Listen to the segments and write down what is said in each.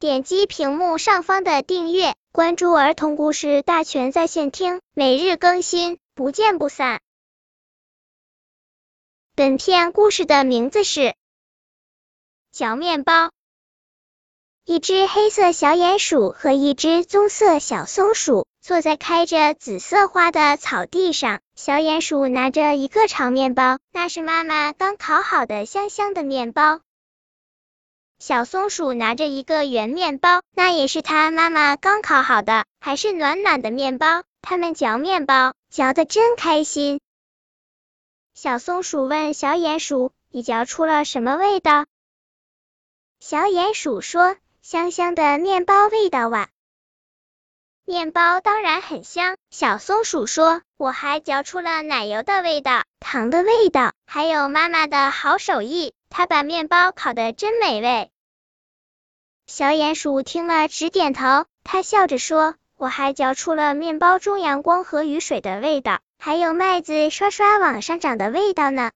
点击屏幕上方的订阅，关注儿童故事大全在线听，每日更新，不见不散。本片故事的名字是嚼面包。一只黑色小鼹鼠和一只棕色小松鼠坐在开着紫色花的草地上。小鼹鼠拿着一个长面包，那是妈妈刚烤好的香香的面包。小松鼠拿着一个圆面包，那也是它妈妈刚烤好的，还是暖暖的面包。它们嚼面包，嚼得真开心。小松鼠问小鼹鼠：“你嚼出了什么味道？”小鼹鼠说。香香的面包味道哇！面包当然很香。小松鼠说：“我还嚼出了奶油的味道、糖的味道，还有妈妈的好手艺，他把面包烤得真美味。”小鼹鼠听了直点头，他笑着说：“我还嚼出了面包中阳光和雨水的味道，还有麦子刷刷往上涨的味道呢。”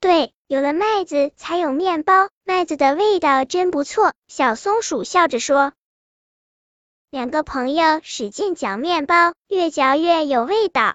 对。有了麦子，才有面包。麦子的味道真不错。小松鼠笑着说。两个朋友使劲嚼面包，越嚼越有味道。